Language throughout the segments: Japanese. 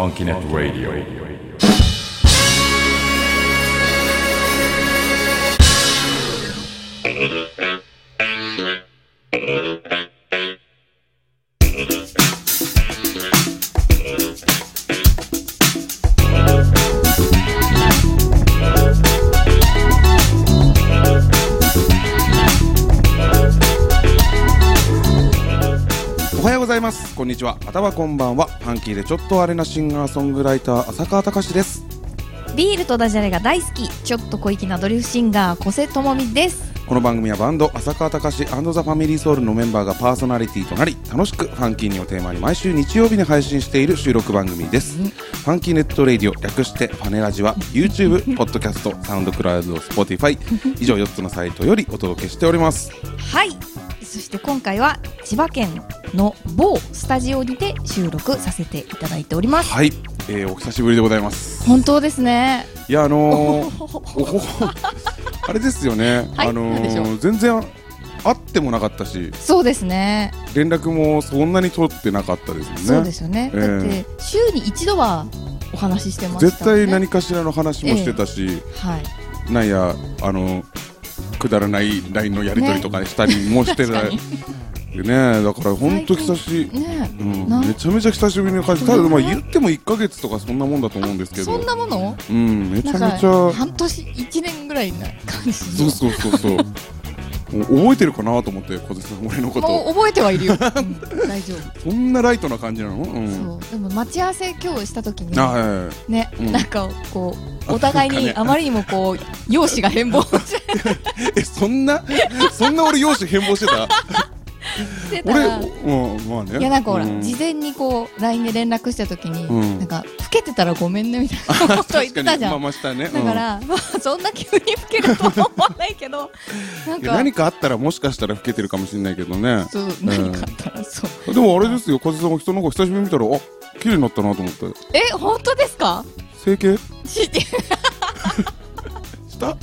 Funkinet Radio. こんにちは。またはこんばんは。ファンキーでちょっとあれなシンガーソングライター浅川隆です。ビールとダジャレが大好き。ちょっと小粋なドリフシンガー小瀬智美です。この番組はバンド浅川隆ザ・ファミリーソウルのメンバーがパーソナリティとなり楽しくファンキーにをテーマに毎週日曜日に配信している収録番組です。ファンキーネットレイディオ略してファネラジは YouTube、ポッドキャスト、サウンドクラウド、Spotify 以上4つのサイトよりお届けしております。はいそして今回は千葉県の某スタジオにて収録させていただいております。はい、えーお久しぶりでございます。本当ですね。いやあのー、あれですよね、はいあのー、全然会ってもなかったしそうですね連絡もそんなに取ってなかったですよねそうですよね、ええだって週に一度はお話ししてました、ね、絶対何かしらの話もしてたし、はいなんやあのくだらない LINE のやり取りとかしたりもしてない、ねだから本当久しねうめちゃめちゃ久しぶりの感じ。ただまあ言っても1か月とかそんなもんだと思うんですけそんどなもの？うんめちゃめちゃ。半年一年ぐらいな感じそうそうそうそう 覚えてるかなと思って小手さん俺のこと。もう覚えてはいるよ、う ん大丈夫。そんなライトな感じなの？うん。そう。でも待ち合わせ今日した時にあはいね、うん。なんかこうお互いにあまりにもこう容姿が変貌し えそんな？そんな俺容姿変貌してた？俺らうんまあね。いやなんかほら、うん。事前にこう LINE で連絡した時に、うん。なんか老けてたらごめんねみたいなこと言ってたじゃん、まあね。うん。だから、まあ、そんな急に老けるとは思わないけど何かあったらもしかしたら老けてるかもしれないけどね。そう何かあったらそう。でもあれですよ。小手さんが人の子久しぶりに見たらあ綺麗になったなと思ってえ本当ですか？整形？し した？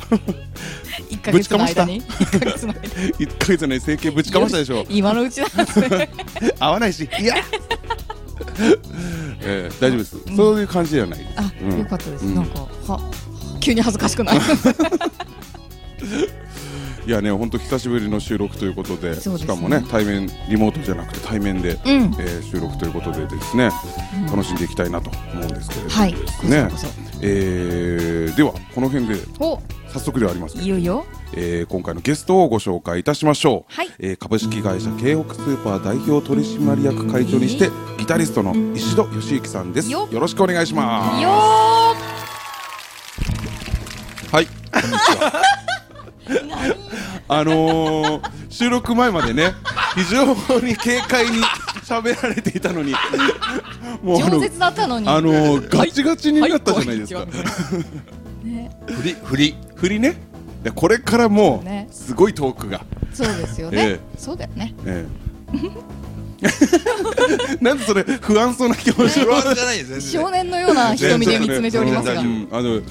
1ヶ月の間に？1ヶ月の間に？1ヶ月ね整形ぶちかましたでしょ今のうちなんですね。合わないし。いや。えー大丈夫です。そういう感じではないです。あ、うん。よかったです、うん。なんかは急に恥ずかしくない？いやね本当久しぶりの収録ということでね。しかもね対面リモートじゃなくて対面で、うん。えー収録ということでですね、楽しんでいきたいなと思うんですけれどもね、こそこえーではこの辺で。お早速ではありますいよいよ？えー今回のゲストをご紹介いたしましょう、はい。えー株式会社京北スーパー代表取締役会長にしてギタリストの石戸義之さんです。よよろしくお願いします。よはい。あのー、収録前までね非常に軽快に喋られていたのに もうあのー饒舌だったのに。あのーガチガチになったじゃないですか、はい。はね振り振り振りね。でこれからもすごいトークが、そうですよね、えそうだよね。ええ。なんでそれ不安そうな気持ち不安じゃないです全少然年のような瞳で見つめておりますが。全然。うんあの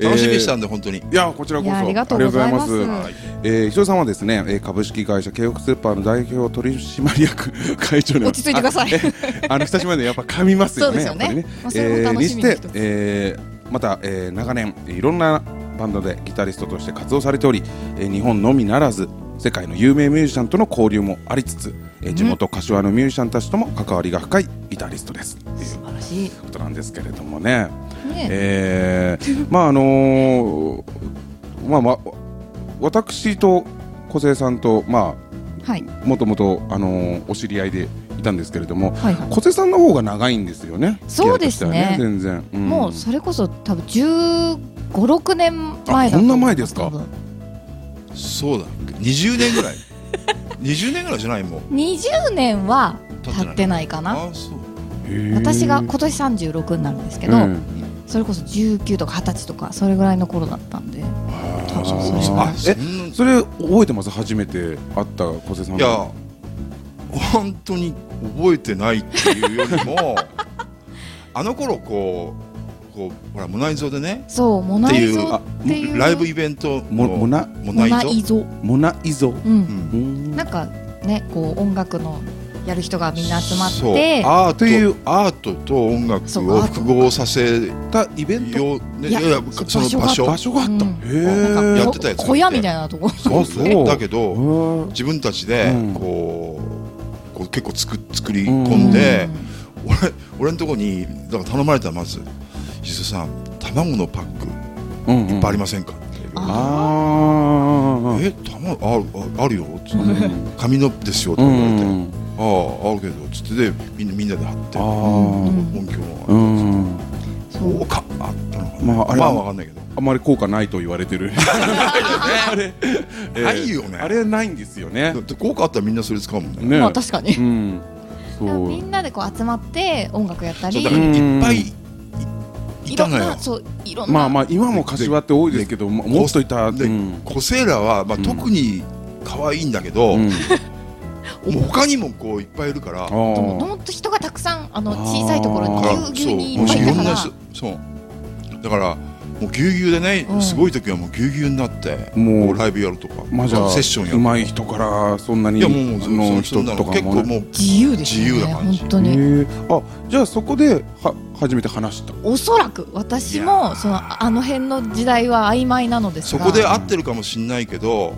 楽しみにしたんで、で本当に。いやこちらこそ。ありがとうございます。ありがとうございます。えー、石尾さんはですね、えー、株式会社京北スーパーの代表取締役 会長に落ち着いてください。あえあの久しぶりでやっぱ噛みますよねそうですよね。やっぱりまあそれも楽しみの一つえーにして、えーまた、えー長年いろんなバンドでギタリストとして活動されており、えー日本のみならず世界の有名ミュージシャンとの交流もありつつ、えー地元柏のミュージシャンたちとも関わりが深いギタリストです。という素晴らしい。ことなんですけれどもね。ね。えーまああのーまあまあ私と小生さんとまはい。あもともとあのーお知り合いでいたんですけれども、はいはい。小生さんの方が長いんですよね。そうですね。付き合いとしては全然、うん。もうそれこそ多分1 5六年前だこんな前ですか？そうだ。20年ぐらい。20年ぐらいじゃない？もう。20年は経ってないかな。あそう。へー私が今年36になるんですけど、うん。それこそ19とか20歳とかそれぐらいの頃だったんで。ああえそれ覚えてます？初めて会った小生さんいや本当に覚えてないっていうよりも あの頃こうこうほらモナイゾでねそうモナイゾっていうライブイベントモモナモモナイゾ？ナイゾ。モナイゾ、うん。うん。うんなんかねこう音楽のやる人がみんな集まってアートというアートと音楽を複合させたイベント。ね、いやいやその場所。場所が。あった、うん。やってたやつ小屋みたいなとこ。そう。そう。だけどうん自分たちでうん。こう,、こう結構作作り込んで、俺俺のとこにだから頼まれたらまず「石田さん卵のパックうんうん。いっぱいありませんか?」って言われてあー。え卵あるああるよ」つって。うん「紙のですよ」とうか言われて。ん「あああるけど」つって。でみんなみんなで貼って。音響うのんそう効果あったのかなまああれまあわかんないけど。あまり効果ないと言われてる。あれえーないよね。あれないんですよね。だって効果あったらみんなそれ使うもんね。ねまあ確かに。うん。そでもう。みんなでこう集まって音楽やったり。いっぱいいたのよ。そういろんな。まあまあ今も柏って多いですけどももっといたでうん。コセーラは、まあ、うん。特に可愛いんだけど、うん。もう他にもこういっぱいいるから。もー。もっと人がたくさんあの小さいところにぎゅうぎゅうにいそうっぱいいたから。いろんな人そうだからもうぎゅうぎゅうでね、うん。すごい時はもうぎゅうぎゅうになってもうライブやるとか、まあじゃあセッションやるとか。上手い人からそんなにいやもうそのそ人とかもね。結構もう自由ですよね自由な感じ。本当に。あじゃあそこでは初めて話した。おそらく私もー。そのあの辺の時代は曖昧なのですが。そこで合ってるかもしんないけど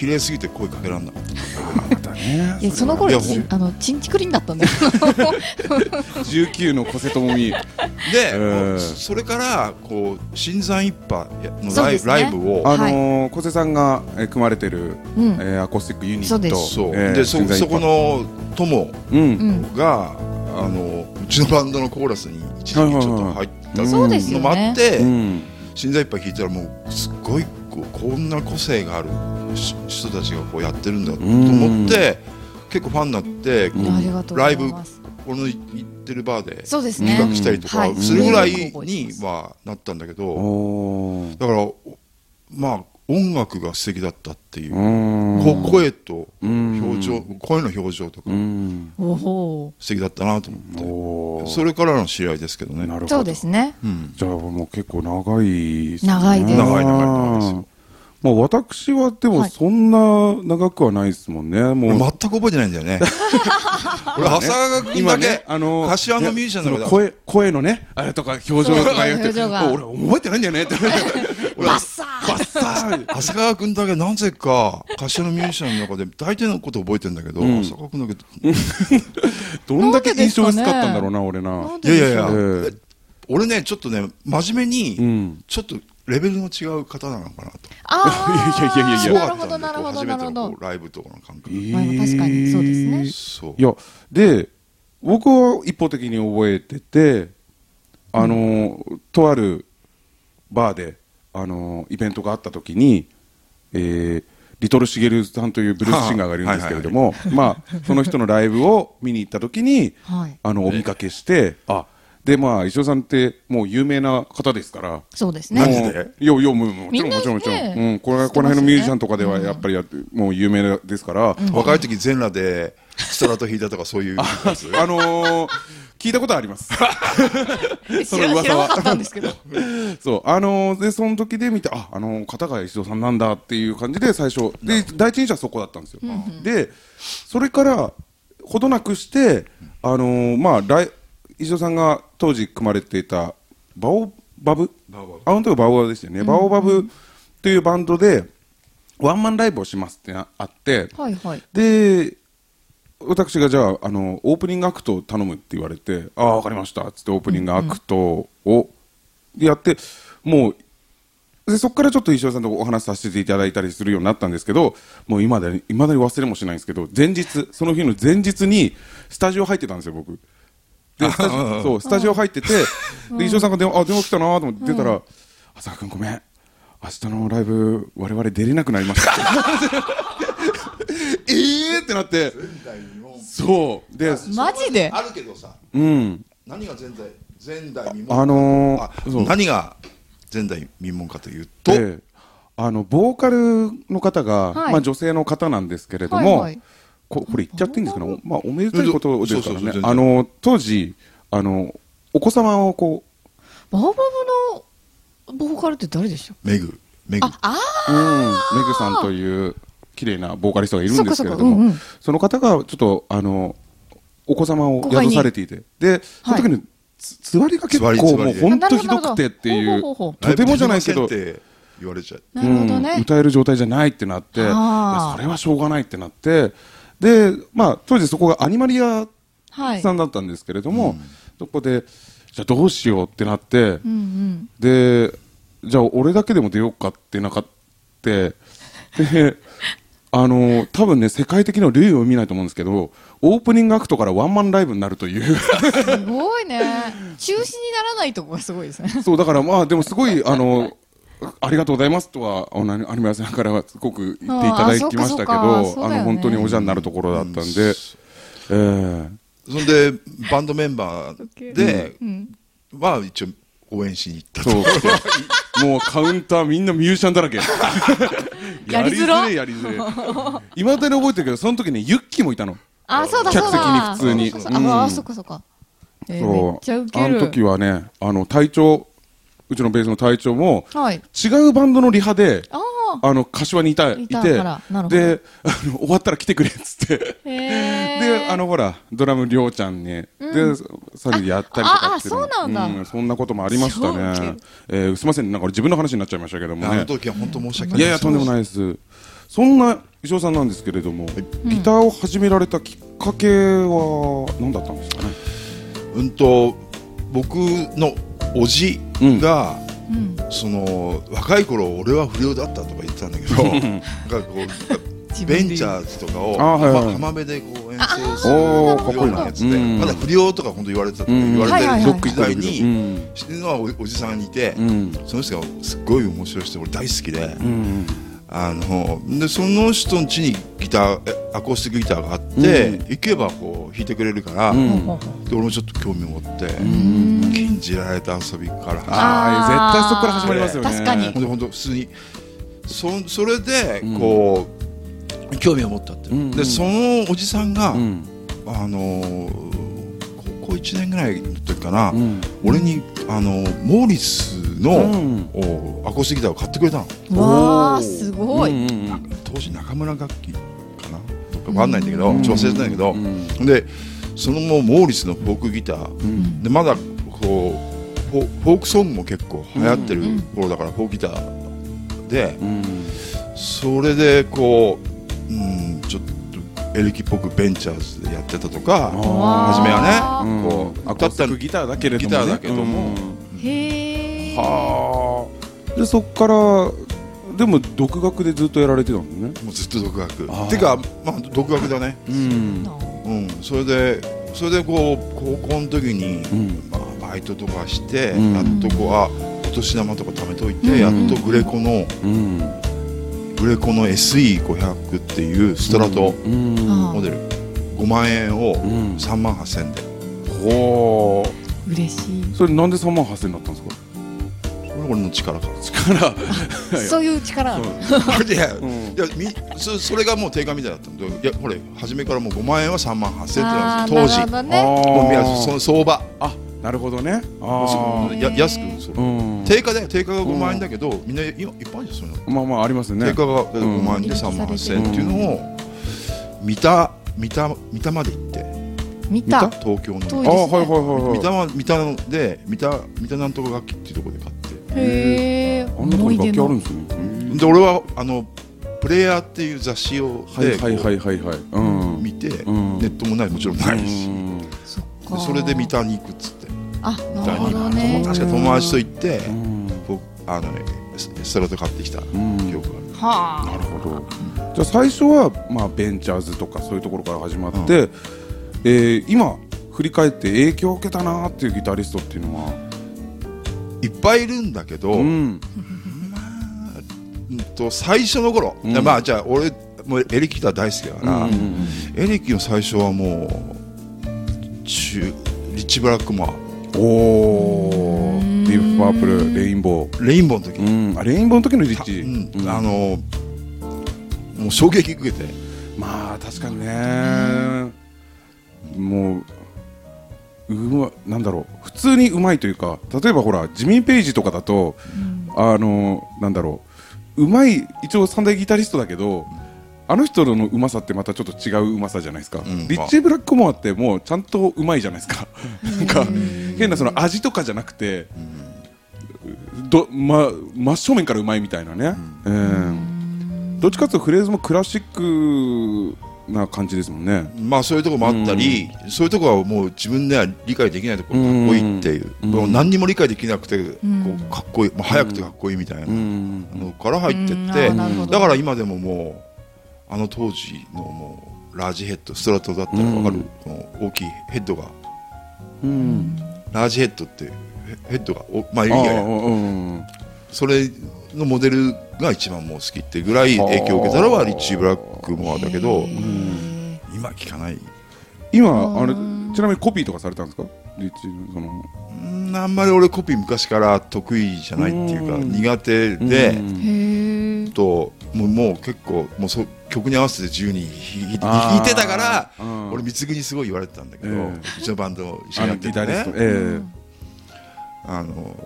綺麗すぎて声かけらんなかった。またねいや その頃あのチンチクリンだったんだよ。19の小瀬智美で、うん。それからこう新山一派のライ,、ね。ライブを。あのー小瀬さんがえー組まれてるうん。えーアコースティックユニット。そうです。そう、えーでそそこ派の友があのうちのバンドのコーラスに一時期ちょっと入ったうんそうですよのもあっねて、うん新山一派聞いたらもうすっごいこうこんな個性がある。し人たちがこうやってるんだと思って、結構ファンになってこうライブこの行ってるバーでそうですね。企画したりとかはい。するぐらいにはなったんだけど、だからまあ音楽が素敵だったっていう声とうん。表情、声の表情とか素敵だったなと思って、それからの知り合いですけどね。なるほどそうですね。うん、じゃあもう結構長い長いです。長い長い長いですよまあ私はでもはい。そんな長くはないですもんね、もう。俺全く覚えてないんだよね。俺長谷川君だけ、今ね、あの柏のミュージシャンの声声のねあれとか表情とか言って俺覚えてないんだよねって。俺バッサー。バッサー。長谷川君だけなぜか柏のミュージシャンの中で大体のこと覚えてるんだけど、うん。長谷川君だけど。んだけ印象薄かったんだろうなな俺な。なんででしょういやいやいや。ええ俺ねちょっとね真面目に、うん。ちょっとレベルの違う方なのかなと。ああ いやいやいやいや。なるほどなるほどこう初めてなるほど。ライブとかの感覚、確かにそうですね。そう。いやで僕は一方的に覚えててあの、とあるバーであのイベントがあった時に、えーリトルシゲルさんというブルースシンガーがいるんですけれども、まあ、その人のライブを見に行った時に、はい。あのお見かけして、あでまあ石尾さんってもう有名な方ですから、そうですマジね。もうで？いやいやもうもちろんもちろんもちろん、ねうん、これ知ってますよねこの辺のミュージシャンとかではやっぱりやもう有名ですから、若い時全裸でストラト弾いたとかそういう あのー聞いたことあります。その噂は。知らなかったんですけど。そう、あのーで、その時で見て、あ、あのー方が石戸さんなんだっていう感じで最初、で、第一印象はそこだったんですよ。で、それから、ほどなくして、あのーまあ、来石戸さんが当時組まれていた、バオバブ？バオバブあの時はバオバブですよね。バオバブというバンドで、ワンマンライブをしますってなあって、はいはいで、私がじゃあ、あの、オープニングアクトを頼むって言われて、ああ、わかりました。つってオープニングアクトをやって、もう、で、そこからちょっと石尾さんとお話しさせていただいたりするようになったんですけど、もう今だに、未だに忘れもしないんですけど、前日、その日の前日に、スタジオ入ってたんですよ、僕。で、スタジオ、そう、スタジオ入ってて、で、石尾さんが電話、あ、電話来たなと思って出たら、浅川君ごめん。明日のライブ、我々出れなくなりました。えーってなって、そう。で、マジで？あるけどさ。うん。何が前代前代未聞あの何が前代未聞かというと、で、あの、ボーカルの方が、はい。まあ女性の方なんですけれども、はいはいここれ言っちゃっていいんですかね、まあおめでたいことですからね。あの、当時、あの、お子様をこバーバブのボーカルって誰でしたメグメグ。ああう、うん、メグさんという、綺麗なボーカリストがいるんですけれどもそうんうん。その方がちょっとあのお子様を宿されていてでその時につつわりが結構もう本当ひどくてっていうとてもじゃないできませんって言われちゃう。ね。うん、歌える状態じゃないってなってそれはしょうがないってなってで、まあ、当時そこがアニマリアはい。さんだったんですけれども、そこでじゃあどうしようってなって、うんうん。でじゃあ俺だけでも出ようかってなかってで あの多分ね世界的な類を見ないと思うんですけどオープニングアクトからワンマンライブになるという。すごいね。中止にならないとこがすごいですね。そうだからまあでもすごいあのありがとうございますとはあのアニメ屋さんからはすごく言っていただきましたけどあそうか。そうか。そうだよね。の本当におじゃになるところだったんで、えーそんでバンドメンバーで、うん。まあ一応応援しに行ったそう。もうカウンターみんなミュージシャンだらけ。やりづら。やりづれやりづれいまだに覚えてるけどその時ねユッキーもいたの。あそうだそうだ。客席に普通に。そうそうそう。うん。ああそっかそっか。えーそう。あの時はねあの隊長うちのベースの隊長もはい。違うバンドのリハでああの柏にいたいてであの終わったら来てくれっつって。であのほらドラムりょうちゃんに、でさらにやったりとかってそうなんだ。そんなこともありましたね。る、えーすみませんなんか自分の話になっちゃいましたけどもね。あの時は本当申し訳ない。いやいやとんでもないです。そんな石尾さんなんですけれども、ギターを始められたきっかけは何だったんですかね？うんと僕のおじが、うん。その若い頃俺は不良だったとか言ってたんだけどなんかこうベンチャーズとかを浜辺でこう演奏するようなやつでうん。まだ不良とか本当言われてたとかうん。言われてる時代うにん。知ってるのはおおじさんにいてうん。その人がすっごい面白い人で俺大好きでうん。あのでその人の家にギターえアコースティックギターがあって、うん。行けばこう弾いてくれるから、で俺もちょっと興味を持って、ん禁じられた遊びから始まってああ絶対そこから始まりますよね。確かに。ほんで本当普通にそそれでうんこう、興味を持ったって、うんうんでそのおじさんが、うんあのー高校1年ぐらいの時かな、うん俺にあのモーリスの、うんおアコースティックギターを買ってくれたのわあすごい、うんうんうん当時中村楽器かなとかわかんないんだけど、うん忘れてたんだけど、うんでそのもうモーリスのフォークギター、うんでまだこうフォフォークソングも結構流行ってる頃だから、フォークギターで、うん。それでこう、うん、ちょっとエレキっぽくベンチャーズでやってたとか初めはね、うん。こうアコースティックギターだけれどもね。ギターだけども。うん。へえはあ。でそっからでも独学でずっとやられてたんね。もうずっと独学。あー。てかまあ独学だね。うん。うん。それでそれでこう高校の時に、うん。まあ、バイトとかして、うん。やっとこうあお年玉とか貯めといて、うん。やっとグレコのうん。グレコの SE500 っていうストラトモデル。5万円をうん。3万8000円で。ほう。嬉しい。それなんで3万8000円になったんですか？これ俺の力か。力。そういう力。ある いやうん。いやみそそれがもう定価みたいだったんでいやこれ初めからもう5万円は3万8000円ってあーなんですよ。当時。ね。もういやその相場。あなるほどね。あそや安くうん。定価で定価が5万円だけどみんな今いっぱいあるじゃんそういうの。まあまあありますね。定価がん。5万円で3万8000円っていうのを見た見た見たまで行って。見た東京の。遠いあはいはいはいはい。見たま見たので見た見たなんとか楽器っていうところで買って。へえあんなとこに楽器あるんのですね。で俺はあのプレイヤーっていう雑誌をではいはいはいはいはい。うん。見て、ん。ネットもないもちろんないし、うん。そっでかそれで見たに行くっつってあなるほどね。確か友達と行って、うん。僕あのスストラト買ってきたうん。記憶がある、はなるほど。じゃあ最初はまあベンチャーズとかそういうところから始まって、えー今振り返って影響を受けたなっていうギタリストっていうのは？いっぱいいるんだけど、うん。うんと最初の頃、うん。まあじゃあ俺もうエレキギター大好きだから、うんうんエレキの最初はもう中リッチ・ブラックマーおおうんディー。プパープルレインボーレインボーの時、うん。あレインボーの時のリッたチ、うん。うん。あのもう衝撃受けて。まあ確かにね。もううまなんだろう。普通にうまいというか例えばほらジミー・ペイジとかだとあのなんだろう。うまい一応三大ギタリストだけどあの人のうまさってまたちょっと違ううまさじゃないですか、ん。リッチー・ブラックモアってもうちゃんとうまいじゃないですか。なんか変なその味とかじゃなくて、どま、真正面からうまいみたいなね、うん。どっちかというとフレーズもクラシックな感じですもんね。まあそういうところもあったり、そういうところはもう自分では理解できないところがかっこいいっていう、うんもう何にも理解できなくて、こんうかっこいい、もう早くてかっこいいみたいなうんのから入ってうん。あって、だから今でももうあの当時のもうラージヘッドストラトだったら分かる、うん。この大きいヘッドが。うんラージヘッドってヘヘッドがおまあいいやいや。うんそれのモデルが一番もう好きってぐらい影響を受けたのはリッチー・ブラックモアだけど、今聞かない。今あれちなみにコピーとかされたんですか？リッチーその。うんあんまり俺コピー昔から得意じゃないっていうかうん。苦手で、ともうもう結構もうそ曲に合わせて自由に弾いてたからうん。俺貢にすごい言われてたんだけど、ええ。うちのバンド一緒あにやっててのギタリスト。ねえ。あの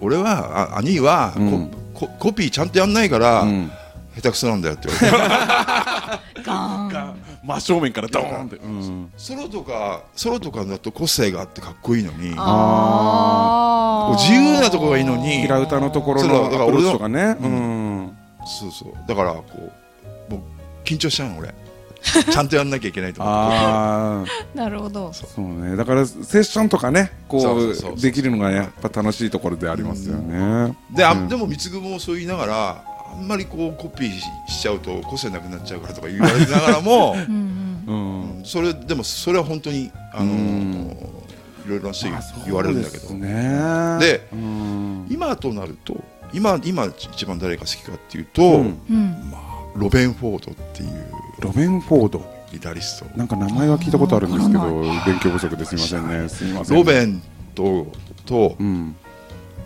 俺はあ兄はコ,、うん。ココピーちゃんとやんないから、えうん。下手くそなんだよって言われて。真正面からドーンって。うん。ソロとかソロとかだと個性があってかっこいいのに自由なところがいいのに平歌のところのアプローだから俺のチとかね。ううん。そうそう。だからこうもう緊張しちゃうの俺。ちゃんとやんなきゃいけないと思って。ああ なるほど。そうね。だからセッションとかねこそうできるのがやっぱ楽しいところでありますよね。で,、あうん。でも貢もそう言いながらあんまりこうコピーししちゃうと個性なくなっちゃうからとか言われながらも うんうん。うんそれでもそれは本当にあの、うん。いろいろな人言われるんだけど。ですねでうん。今となると今今一番誰が好きかっていうと、うん。うんロベン・フォードっていうロベン・フォード？ギタリスト。なんか名前は聞いたことあるんですけどあ勉強不足ですいませんね。すいません。ロベンととうん。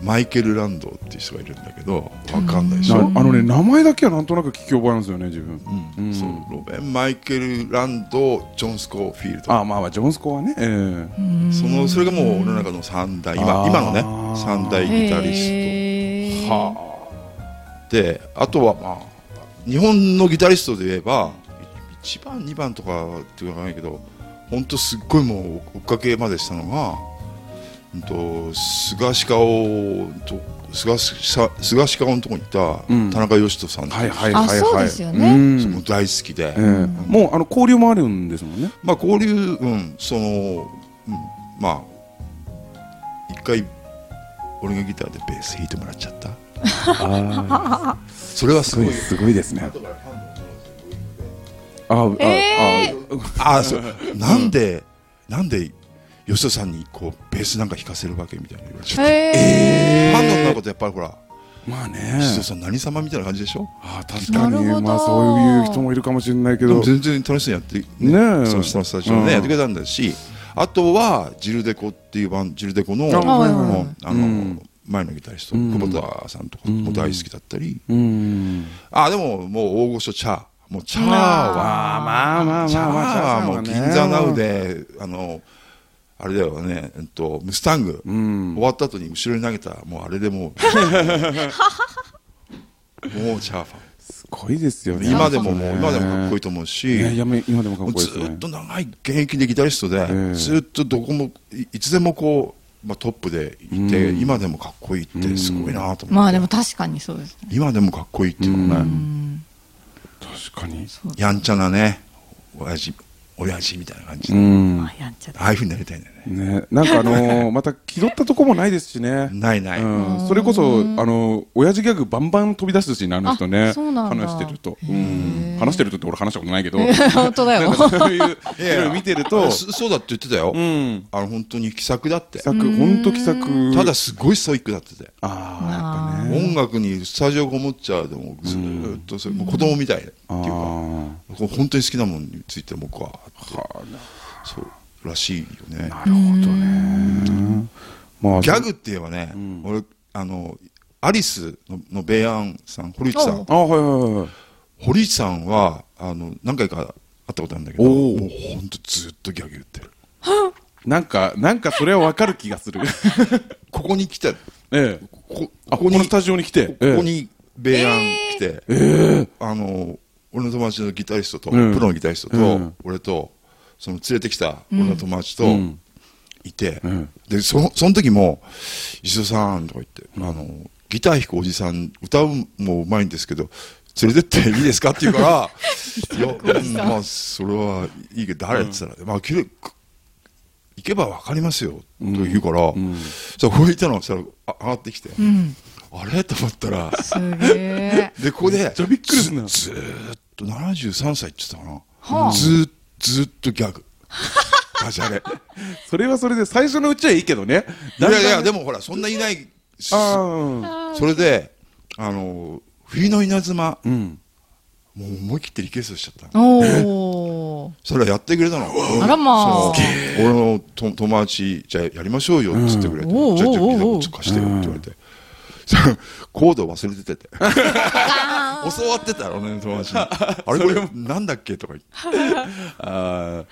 マイケル・ランドっていう人がいるんだけどわかんないでしなょ、あのね名前だけはなんとなく聞き覚えあるんですよね自分。うん。うん。そうロベン・マイケル・ランドジョン・スコーフィールド。あまあまあジョンスコはねええ。うん。そのそれがもう俺の中の三大今あー今のね三大ギタリスへー。はトであとはまあ日本のギタリストで言えば1番2番とかって言わないけど本当すっごいもう追っかけまでしたのが、うん、と菅氏顔と菅氏菅氏顔のとこにいたうん。田中義人さんってはいはいはいはい。あそうですよね。うん。もう大好きで、ええ。もうあの交流もあるんですもんね。まあ交流、うん、その、うん、まあ一回俺がギターでベース弾いてもらっちゃった。あそれはすごい。すごいですね。ああえああそう。なんでなんで吉田さんにこうベースなんか弾かせるわけみたいな言われちゃって。へファンの女の子ってやっぱりほらまあね。吉田さん何様みたいな感じでしょ？ああ確かに。まあそういう人もいるかもしれないけど。全然楽しそうにやってね。え。その下のスタジオねやってくれたんだし。あとはジルデコっていうバンジルデコのあはいはいもうあうん。の前のギタリストうん。久保田さんとかも大好きだったり。うん。あでももう大御所チャー。もうチャーはああまあまあチャーはもう銀座ナウであのあれだよねえっとムスタングうん終わった後に後ろに投げたもうあれでもうもうチャーフすごいですよァンね今でももう今でもかっこいいいと思うし今でもずこいいですねっと長い現役でギタリストで、ええずっとどこもいいつでもこう、まあ、トップでいて、うん。今でもかっこいいってすごいなと思って、まあでも確かにそうですね。今でもかっこいいっていうのはね、うん。確かに。やんちゃなね親父親父みたいな感じうで、んあああいうふうになりたいんだよね。ね。なんかあのー また気取ったとこもないですしね。ないない、うん、それこそ、あの、親父ギャグバンバン飛び出すしね、あの人ね。あそうなんだ。話してると。うへー。ん。話してるとって俺話したことないけど。本当だよ。そういう、見てると、そそうだって言ってたよ、うん。あの本当に気さくだって。気さく、ほん。と気さく。ただ、すごいストイックだってて、ああ、やっぱね。音楽にスタジオこもっちゃうでもずーっとそれ、もう子供みたいっていうか、本当に好きなものについて僕はそうらしいよね。あ、なるほどね。まあ、ギャグって言えばね、俺あのアリスののベイアンさん堀内さん。あ、はいはいはい。堀内さんはあの何回か会ったことあるんだけどおもうー本当ずっとギャグ言ってる。なんか、なんかそれはわかる気がする。ここに来て。ええ。こあ、ここにこのスタジオに来て。ここにベイアン来て、あの俺の友達のギタリストと、うん。プロのギタリストと、うん。俺とその連れてきた俺の友達とうん。いて、うん。でそのその時も「石戸さん」とか言って、あのギター弾くおじさん歌うもうまいんですけど連れてっていいですか？って言うから「いや、うんまあそれはいいけど誰?」って言ったら「まあきれい行けば分かりますよ」と言うから、ん。そこにいたのがそしたらあ上がってきて、うん。あれ？と思ったら でここでちゃびっくりするな。ずっと73歳って言ってたかな、はあ。ずーずーっとギャグ。ダジャレ それはそれで最初のうちはいいけどね。いやいやでももほらそんないないそれであの冬の稲妻。あうん。もう思い切ってリクエストしちゃったおおそれはやってくれたの？あらまあ。俺のと友達じゃあやりましょうよっつってくれて、うん。ちょターち貸してよって言われて、コード忘れてて。て教わってた俺の友達に。あれこれなんだっけ？とか言って。あ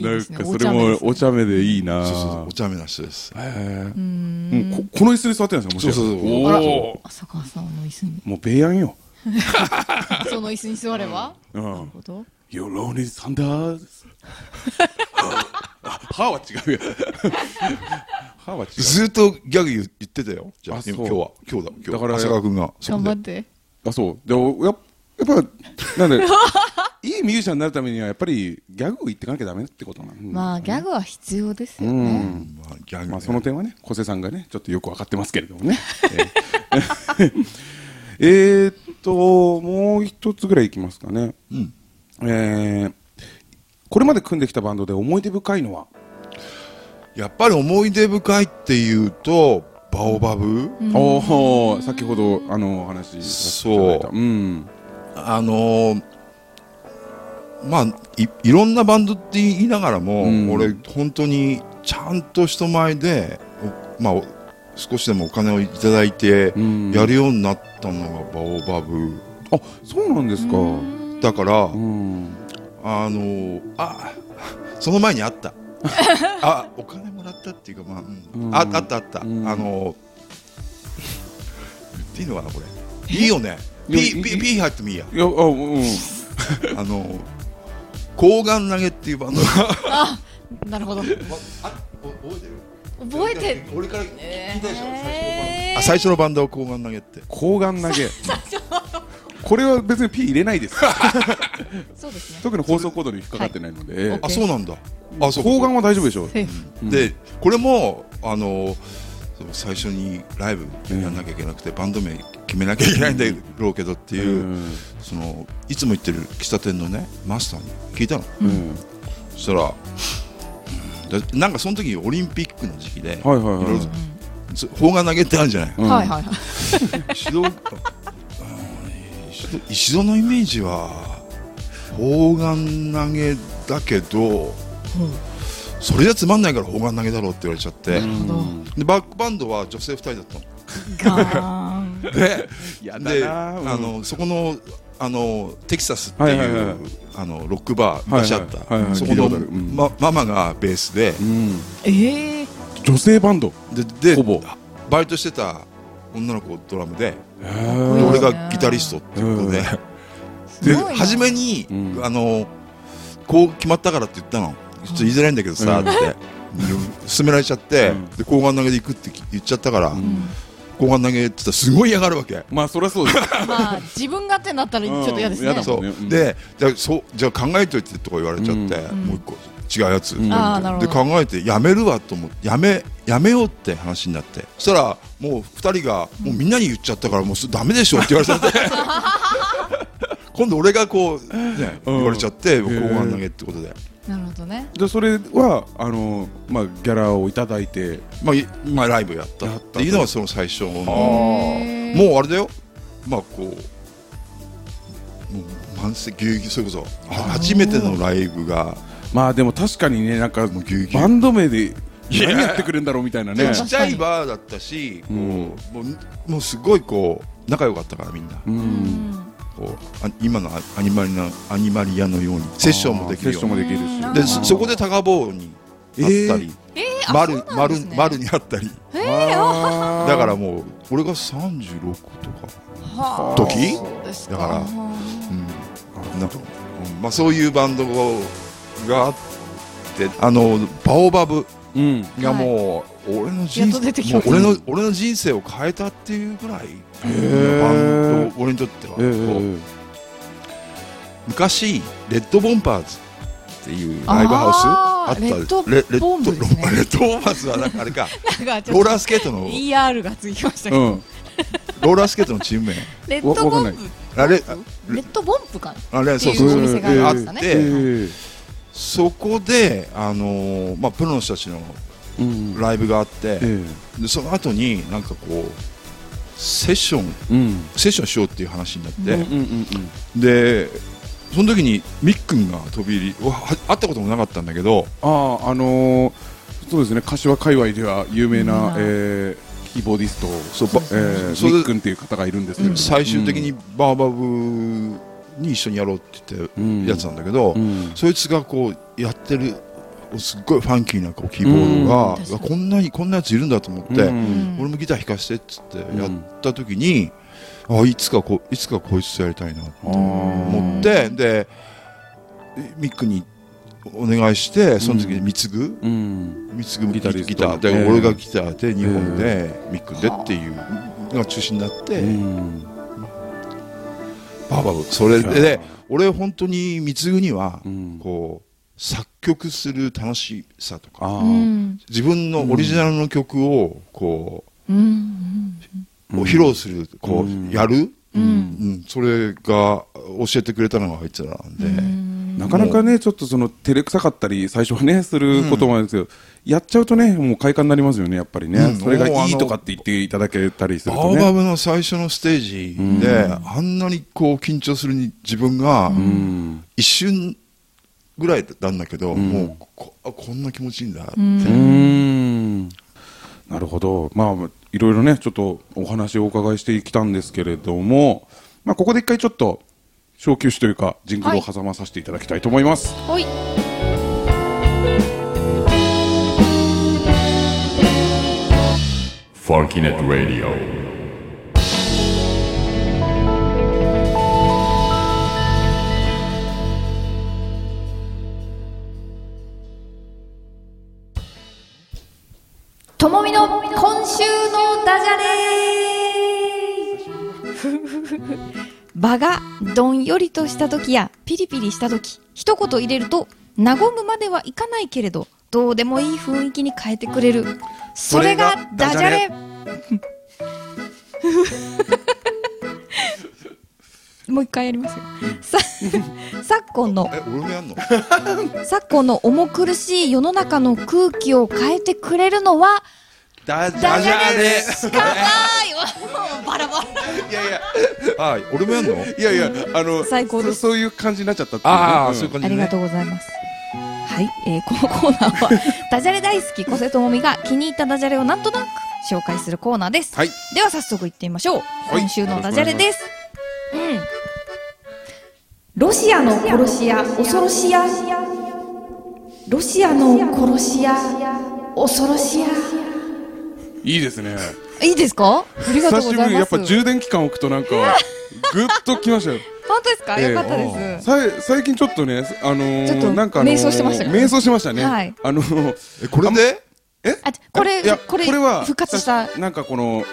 なんかそれもお茶目でいいな。そうそうそう。お茶目な人です。へえもうここの椅子に座ってるんですか？もしかしてそうそう。そう浅川さんの椅子に。もうペイヤンよ。その椅子に座れば？うん。なるほど。Your 歯は違うよ 歯は違う。ずっとギャグ言ってたよ。じゃあ今今日は。今日だ。今日だから長谷川君が頑張って。あそう。でおやっやっぱなんでいいミュージシャンになるためにはやっぱりギャグを言っていかなきゃダメってことなの。まあギャグは必要ですようねん。まあギャグね。まあその点はね小瀬さんがねちょっとよく分かってますけれどもね。え っともう一つぐらいいきますかね。うん。えー。これまで組んできたバンドで思い出深いのは？やっぱり思い出深いっていうとバオバブ？おお先ほどあのお話しさせていただいた。そう。うん。あのーまあいいろんなバンドって言いながらも、うん。俺本当にちゃんと人前でおまあお少しでもお金をいただいてうん。やるようになったのがバオバブ。あそうなんですか。だから、うん。あのーあその前にあった。あお金もらったっていうかまあ、うん。うん。ああったあった、うん。あのー言っていいのかなこれ。いいよね。P, P 入ってもいいや。いやあうん。あのー抗がん投げっていうバンド。があなるほど。あ覚えてる？覚えて俺から聞いたでしょ、えあ最初のバンドは抗がん投げって。抗がん投げ。これは別に P 入れないです。そうですね。特に放送コードに引っかかってないので、はい。あそうなんだ。あそうか抗がんは大丈夫でしょう。んでこれもあのそう最初にライブやんなきゃいけなくて、バンド名決めなきゃいけないんだろうけどっていう、うん。そのいつも行ってる喫茶店のねマスターに聞いたの。うん。そしたら、うんでなんかその時オリンピックの時期で、はいはいはい。いろいろそ砲丸投げってあるじゃない、うん。はいはいはい。石戸あ石戸のイメージは砲丸投げだけどそれじゃつまんないから砲丸投げだろうって言われちゃって、でバックバンドは女性2人だったの。でやだでなうん。あのそこのあのテキサスっていう、はいはいはい。あのロックバー昔あった、はいはい。はいそこの、ママがベースで。うん。ええ女性バンド。ででほぼ。バイトしてた女の子ドラムで。俺がギタリストっていうことで、で初めに、うん。あのこう決まったからって言ったのちょっと言いづらいんだけどさ、うん。って。勧められちゃって、うん。で抗がん投げで行くって言っちゃったから、ん。抗がん投げって言ったらすごい嫌がるわけ。まあそりゃそうです。まあ自分がってなったらちょっと嫌ですね。うそう、ねうんでじゃあそうじゃあ考えといてとか言われちゃって、うん。もう一個違うやつ、うん。でど。考えてやめるわと思ってやめやめようって話になって。そしたらもう二人がもうみんなに言っちゃったからもうそれダメでしょって言われちゃって。今度俺がこうねうん。言われちゃってへー。抗がん投げってことでなるほどね。でそれはあのまあギャラをいただいてまあいまあライブやったやっていうのがその最初のもうあれだよ。まあこうもう満席ぎゅうぎゅうそれこそは初めてのライブが。まあでも確かにねなんかもうぎゅうぎゅう。バンド名で何やってくれるんだろうみたいなね。でちっちゃいバーだったし、もうもうすごいこう仲良かったからみんな、ううんんこうあ今のアニマリなアニマリアのようにセッションもできるように。でそそこで高坊にあったり、えー。あ丸そうなん丸ですね。丸にあったり。あー。だからもう俺が36とか。はあ。時だからはうん。なんか、うん。まあ、そういうバンドがあってあのバオバブうん。がもう、俺の人生俺の俺の人生を変えたっていうぐらいー。バンド俺にとっては、昔レッドボンパーズっていうライブハウスあったレッドボンブですねレッドボンパーズは なんかあれかローラースケートの ER がつきましたけど、うん。ローラースケートのチーム名。レッドボンプあれレッドボンプか。なあれそうそうお店があってそこであのーまあプロの人たちのうんライブがあって、えでその後になんかこうセッションえうん。セッションしようっていう話になって、うんうんうんでその時にミックンが飛び入り会ったこともなかったんだけどあああのーそうですね柏界隈では有名な、うん。えーキーボーディストそうばえーそれミックンっていう方がいるんですけれども最終的にバーバブに一緒にやろうって言ってやつなんだけど、うん。そいつがこうやってるすっごいファンキーなこうキーボードが、こんなにこんなやついるんだと思って、うん。俺もギター弾かせてっつってやった時に、あいつかこいつかこいつとやりたいなってあー思ってでミックにお願いしてその時に貢ぐ、うん。貢ぐギター。で、ええ。俺がギターで日本で、ミックでっていうのが中心になって、うん。バーバブそれで俺本当に貢ぐには、うん。こう作曲する楽しさとか自分のオリジナルの曲をこう披露するこう、うん。やる、それが教えてくれたのがあいつらなんで、うん。なかなかね、ちょっとその照れくさかったり、最初はね、することもあるんですけど、やっちゃうとね、もう快感になりますよね、やっぱりね。うん。それがいいとかって言っていただけたりするバとね。ーバブの最初のステージで、あんなにこう緊張するに自分がうん。一瞬ぐらいなんだけど、んもうこあこんな気持ちいいんだって。なるほど。まあ、いろいろね、ちょっとお話をお伺いしてきたんですけれども、まあ、ここで一回ちょっと、小休止というか、ジングルを挟まさせていただきたいと思います。はいファンキネット・ラディオともみの今週のダジャレ。場がどんよりとした時やピリピリした時一言入れると和むまではいかないけれどどうでもいい雰囲気に変えてくれる。それがダジャレ もう一回やりますよ。さ昨今の。え俺もやんの？昨今の重苦しい世の中の空気を変えてくれるのはダダジャレしかないバラバラ。いやいや、あ俺もやんの？いやいや、あの、最高です。そそういう感じになっちゃったああ、んそういう感じありがとうございます。はい、えーこのコーナーは ダジャレ大好き小瀬智美が気に入ったダジャレをなんとなく紹介するコーナーです。はい。では早速行ってみましょう。い。今週のダジャレです。うん。ロシアの殺し屋恐ろしや。ロシアの殺し屋恐ろしや。いいですね。いいですか？ありがとう久しぶりにやっございます。ぱ充電期間置くとなんか、ぐっときましたよ。本当ですか？ええよかったです。さい最近ちょっとね、あのー、ちょっとなんか、あのー、迷走してましたね迷走してましたね。はいあのー、えこれで？え？あ、これこれは復活した。なんかこの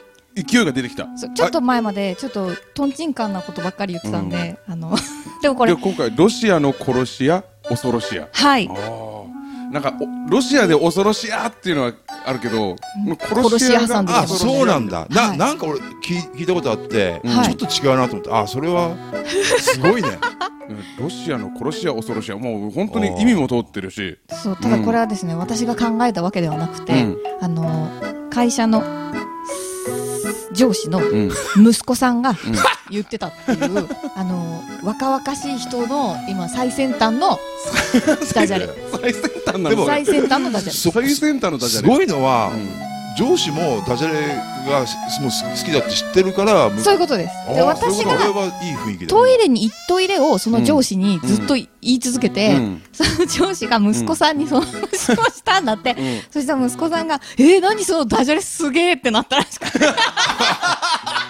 勢いが出てきた。ちょっと前までちょっとトンチンカンなことばっかり言ってたんで、あの でもこれで今回ロシアの殺し屋。恐ろしや。はい。ああ。なんかおロシアで恐ろしやっていうのはあるけど、殺し屋挟んであそうなんだ。な,、はいなんか俺聞い聞いたことあって、はい。ちょっと違うなと思って。あそれはすごいね。う んロシアの殺し屋恐ろしやもう本当に意味も通ってるし。そうただこれはですね、私が考えたわけではなくて、うん。あの会社の上司のうん。息子さんが言ってたっていう、あの若々しい人の今最先端のダジャレ最先端なの。でも最先端のダジャレそ最先端のダジャすレ。ごいのは、うん上司もダジャレがすもう好きだって知ってるからそういうことです。私がトイレに行っといれをその上司にずっと言い続けて、うん。その上司が息子さんにその話をしたんだって、うん。そしたら息子さんが「えー、何そのダジャレすげえ」ってなったらしくて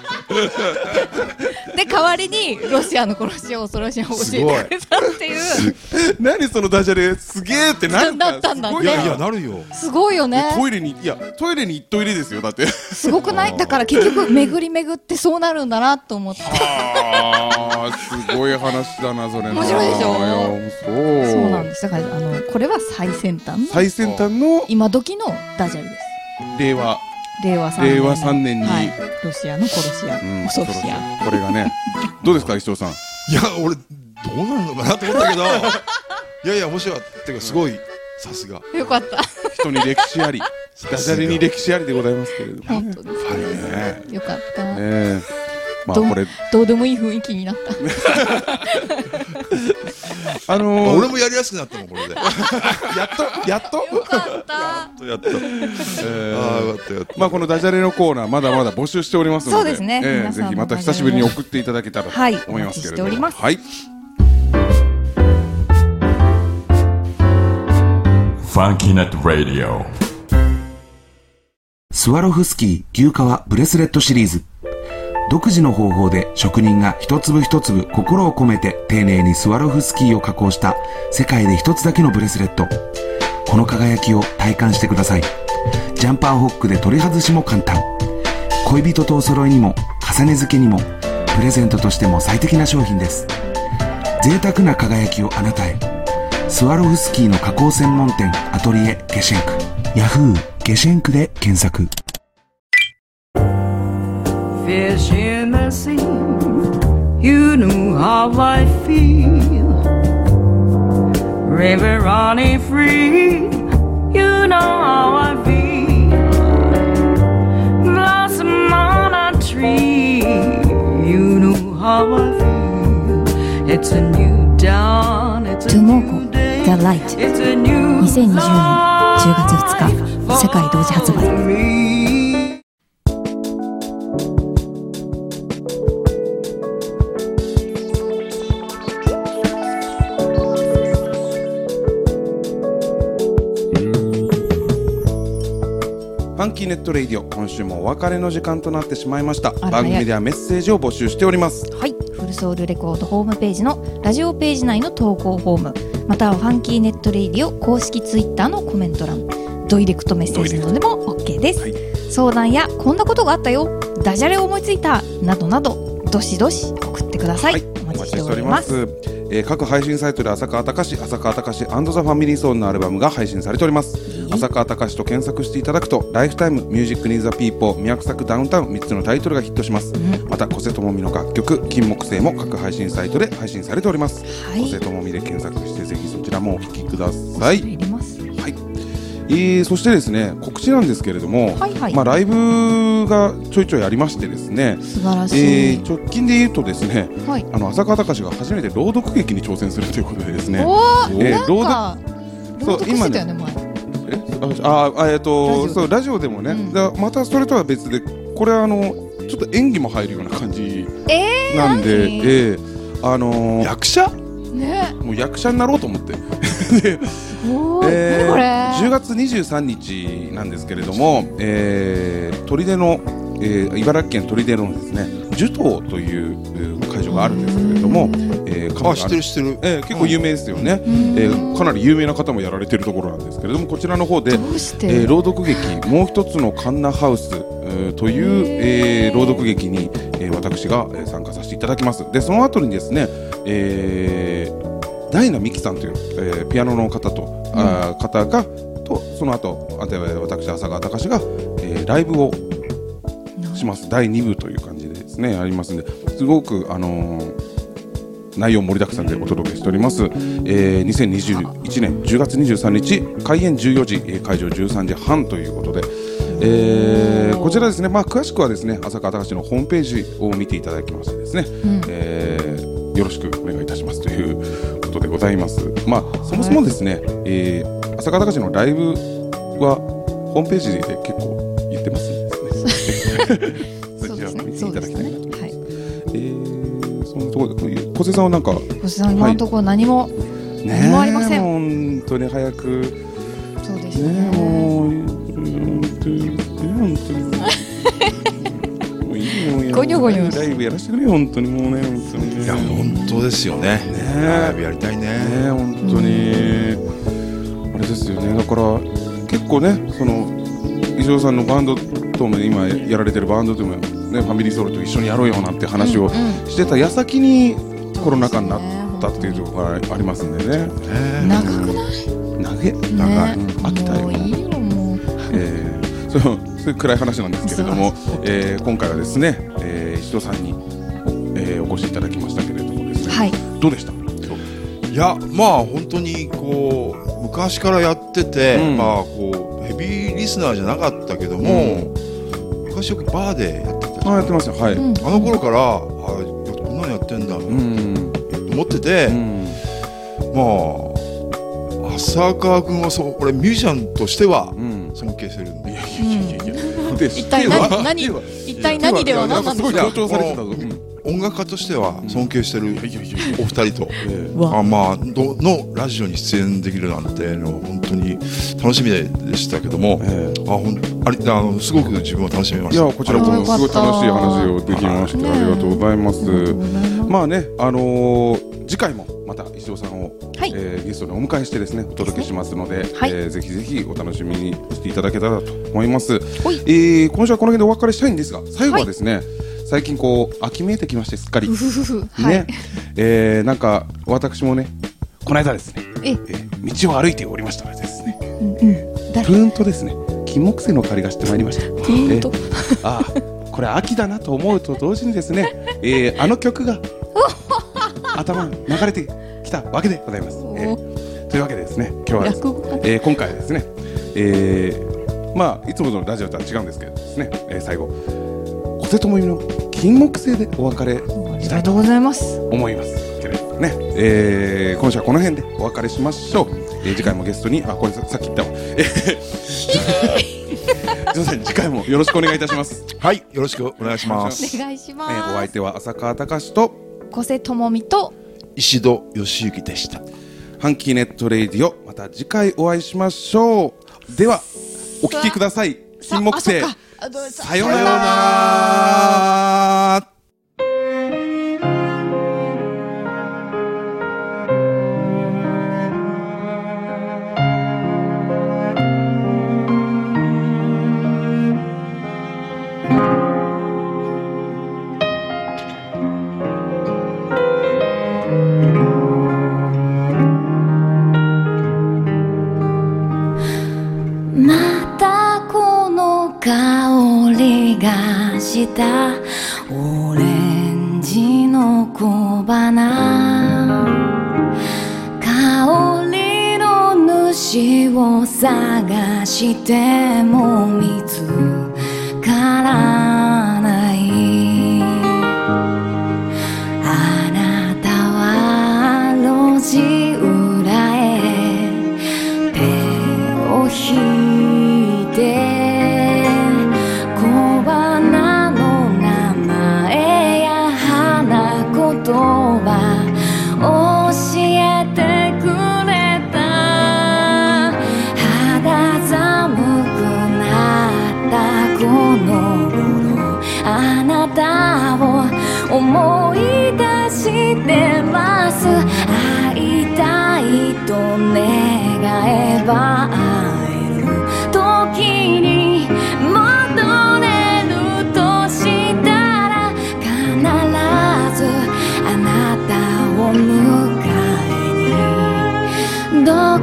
で代わりにロシアの殺し屋恐ろしいを教えてくれたっていう。何そのダジャレすげえってなるなったんだね。い。やいやなるよ。すごいよね。トイレにいやトイレに行っといれですよ。だって。すごくない？だから結局巡り巡ってそうなるんだなと思ってあーすごい話だなそれな。面白いでしょ？そう。そうなんです。だからあのこれは最先端の最先端の今時のダジャレです。令和令和3年令和3年に。はい、ロシアの殺し屋、うん恐ろし屋。これがねどうですか石尾さん？いや俺どうなるのかなと思ったけど。いやいや面白いっていうかすごいさすが。よかった。人に歴史あり。ダジャレに歴史ありでございますけれども。本当ですファンねよかった、ねえまあどうこれ。どうでもいい雰囲気になった。あのー俺もやりやすくなったもんこれで。や やっとやっと？よかった。っとやっと。えーああよかったよかった。まあこのダジャレのコーナーまだまだ募集しておりますのでそうですね。ええ皆さんのぜひまた久しぶりに送っていただけたらとはい思いますけれども。お待ちしております。はい。Funky Net Radio. スワロフスキー牛革ブレスレットシリーズ独自の方法で職人が一粒一粒心を込めて丁寧にスワロフスキーを加工した世界で一つだけのブレスレット。この輝きを体感してください。ジャンパーホックで取り外しも簡単。恋人とお揃いにも重ね付けにもプレゼントとしても最適な商品です。贅沢な輝きをあなたへ。スワロフスキーの加工専門店アトリエゲシェンク。ヤフーゲシェンクで検索。Fish in the sea. You knew how I feel. River running free. You know how I feel. Blossom on a tree. You know how I feel. It's a new dawn. It's a new day. The Light It's a new 2020年10月2日世界同時発売ンキーネットレイディオ。今週もお別れの時間となってしまいました。番組ではメッセージを募集しております。はい、フルソウルレコードホームページのラジオページ内の投稿フォーム。またはファンキーネットレイディオ公式ツイッターのコメント欄。ダイレクトメッセージなどでも OK です、はい。相談やこんなことがあったよ。ダジャレ思いついた。などなど。どしどし送ってください、はい。お待ちしております。えー各配信サイトで浅川隆浅川隆ザ・ファミリーソウルのアルバムが配信されております浅川隆と検索していただくと「ライフタイムミュージック・ニーザ・ピーポー」「宮作ダウンタウン」3つのタイトルがヒットします、また小瀬智美の楽曲「金木犀」も各配信サイトで配信されております、はい。小瀬智美で検索してぜひそちらもお聴きください。はい、えーそしてですね告知なんですけれども、はいはい。まあ、ライブがちょいちょいありましてですね、素晴らしい、えー直近で言うとですねはい。あの浅川隆が初めて朗読劇に挑戦するということでですね。おーえーなんかそう朗読してたよねああえっ、とラジオで。そうラジオでもね、うん。だまたそれとは別でこれはあのちょっと演技も入るような感じえー、なんで、何？えーあのー役者？ね。もう役者になろうと思って。おー、えー何これ？10月23日なんですけれども、えー、砦の、えー茨城県砦のですね樹島というえー会場があるんですけれども、えーカフェがあ知ってる知ってる。えー結構有名ですよね、ん。えーかなり有名な方もやられてるところなんですけれどもこちらの方で、えー朗読劇「もう一つのカンナハウス」えーという、えー朗読劇に、えー私が、えー参加させていただきます。でその後にですね、えーダイナミキさんという、えーピアノの方と、あー方がとその後私浅川隆が、えーライブをします。第2部という感じでですねありますんですごくあのー内容盛りだくさんでお届けしております、えー、2021年10月23日開演14時、えー会場13時半ということで、えーこちらですね、まあ、詳しくはですね浅川隆のホームページを見ていただきましてですね、えーよろしくお願いいたしますということでございます。まあ、そもそもですね、えー浅川隆のライブはホームページで結構 そちらを見ていただきたいなと。思います。はい。えーそんなところで、小瀬さんはなんか、星さん今のところ何も、何もありません。本当に早く、ねそうですえ、ねもう、本当に、本当に、もういいよ、やゴニョゴニョ。ライブやらせてくれよ本当に。もうね本当に。ねいや本当ですよね。ライブやりたいね。ね本当に。あれですよね。だから結構ねその石尾さんのバンドとも今やられてるバンドともねファミリーソウルと一緒にやろうよなんて話をしてた矢先にコロナ禍になったっていうところがありますんでね。長くない？長えね。長い。飽きたよ。もういいよもう。えー、そのそういう暗い話なんですけれども、えー今回はですね、えー、石戸さんに、えーお越しいただきましたけれどもですね、はい。どうでした？いやまあ本当にこう昔からやってて、うん。まあこうヘビーリスナーじゃなかったけども、昔よくバーでやってたじゃん。あやってますよはい、うん。あの頃からあこんなのやってんだ。とうん。思ってて、うん。まあ浅川君はそう俺ミュージシャンとしてはうん。尊敬してる。んで、いやいやいやいや。で一体何何一体何では何なんですかすごい強調されてたぞ、うん音楽家としては尊敬してるお二人と、えうわ。あまあどのラジオに出演できるなんてのは本当に楽しみでしたけども、ええ。あほんありあのすごく自分は楽しみました。いやこちらこそ。すごい楽しい話をできましてねありがとうございます、まあねあのー次回もまた石尾さんを、はい。えーゲストにお迎えしてですねお届けしますので、はい。えーぜひぜひお楽しみにしていただけたらと思います、ほい。えー今週はこの辺でお別れしたいんですが最後はですね、最近こう秋めいてきましてすっかり。うふふふ。はい。ね、えーなんか私もねこの間ですね、ええー道を歩いておりましたらですね。うんうん。誰？プーンとですね金木犀の香りがしてまいりました。プーンと。えーああこれ秋だなと思うと同時にですね、えーあの曲が 頭に流れてきたわけでございます、えーというわけでですね今日はです落語家。えー今回はですね、えーまあいつものラジオとは違うんですけどですね、えー最後小瀬智美の金木犀でお別れありがとうございます。思いますけれどもね、えー今週はこの辺でお別れしましょう、えー次回もゲストにあこれささっき言ったわ。えー すいません次回もよろしくお願いいたします、はいよろしくお願いします。お願いしえまーお相す手は浅川隆と小瀬智美と石戸義行でした。ハンキーネットレイディオまた次回お会いしましょう。ではお聞きください。金木犀さようなら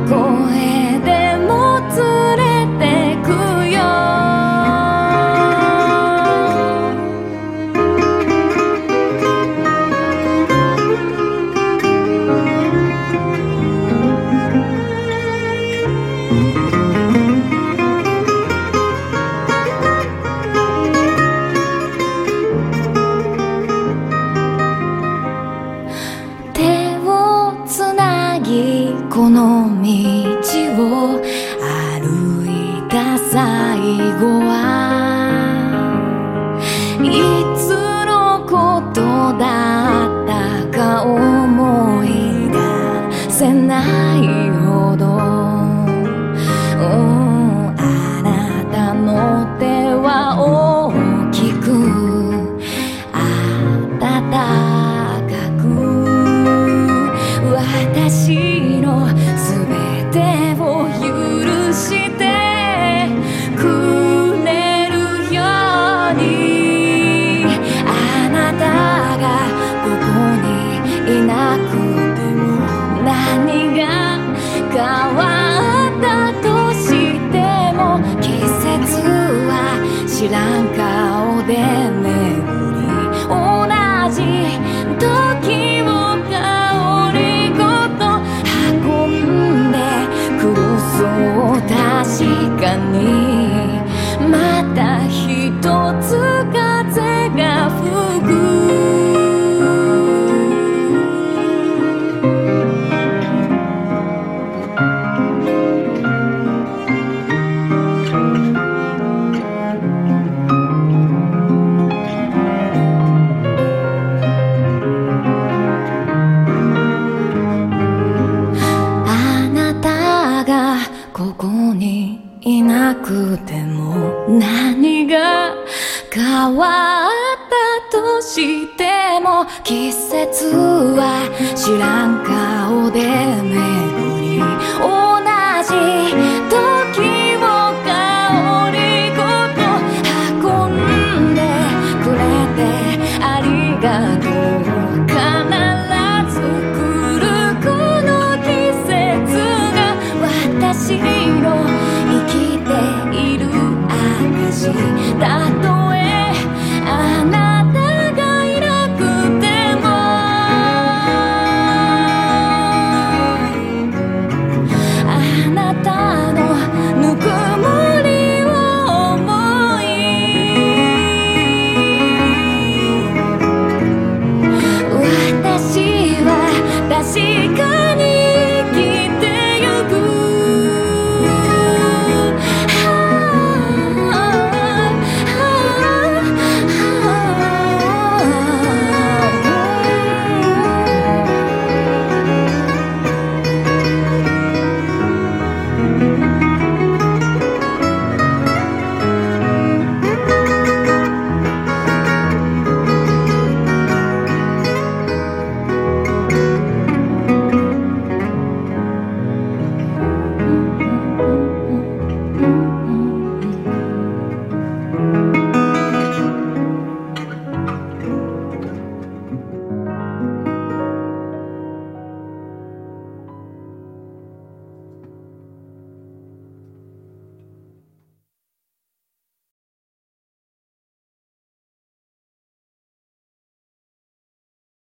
えったとしても季節は知らん顔で知らん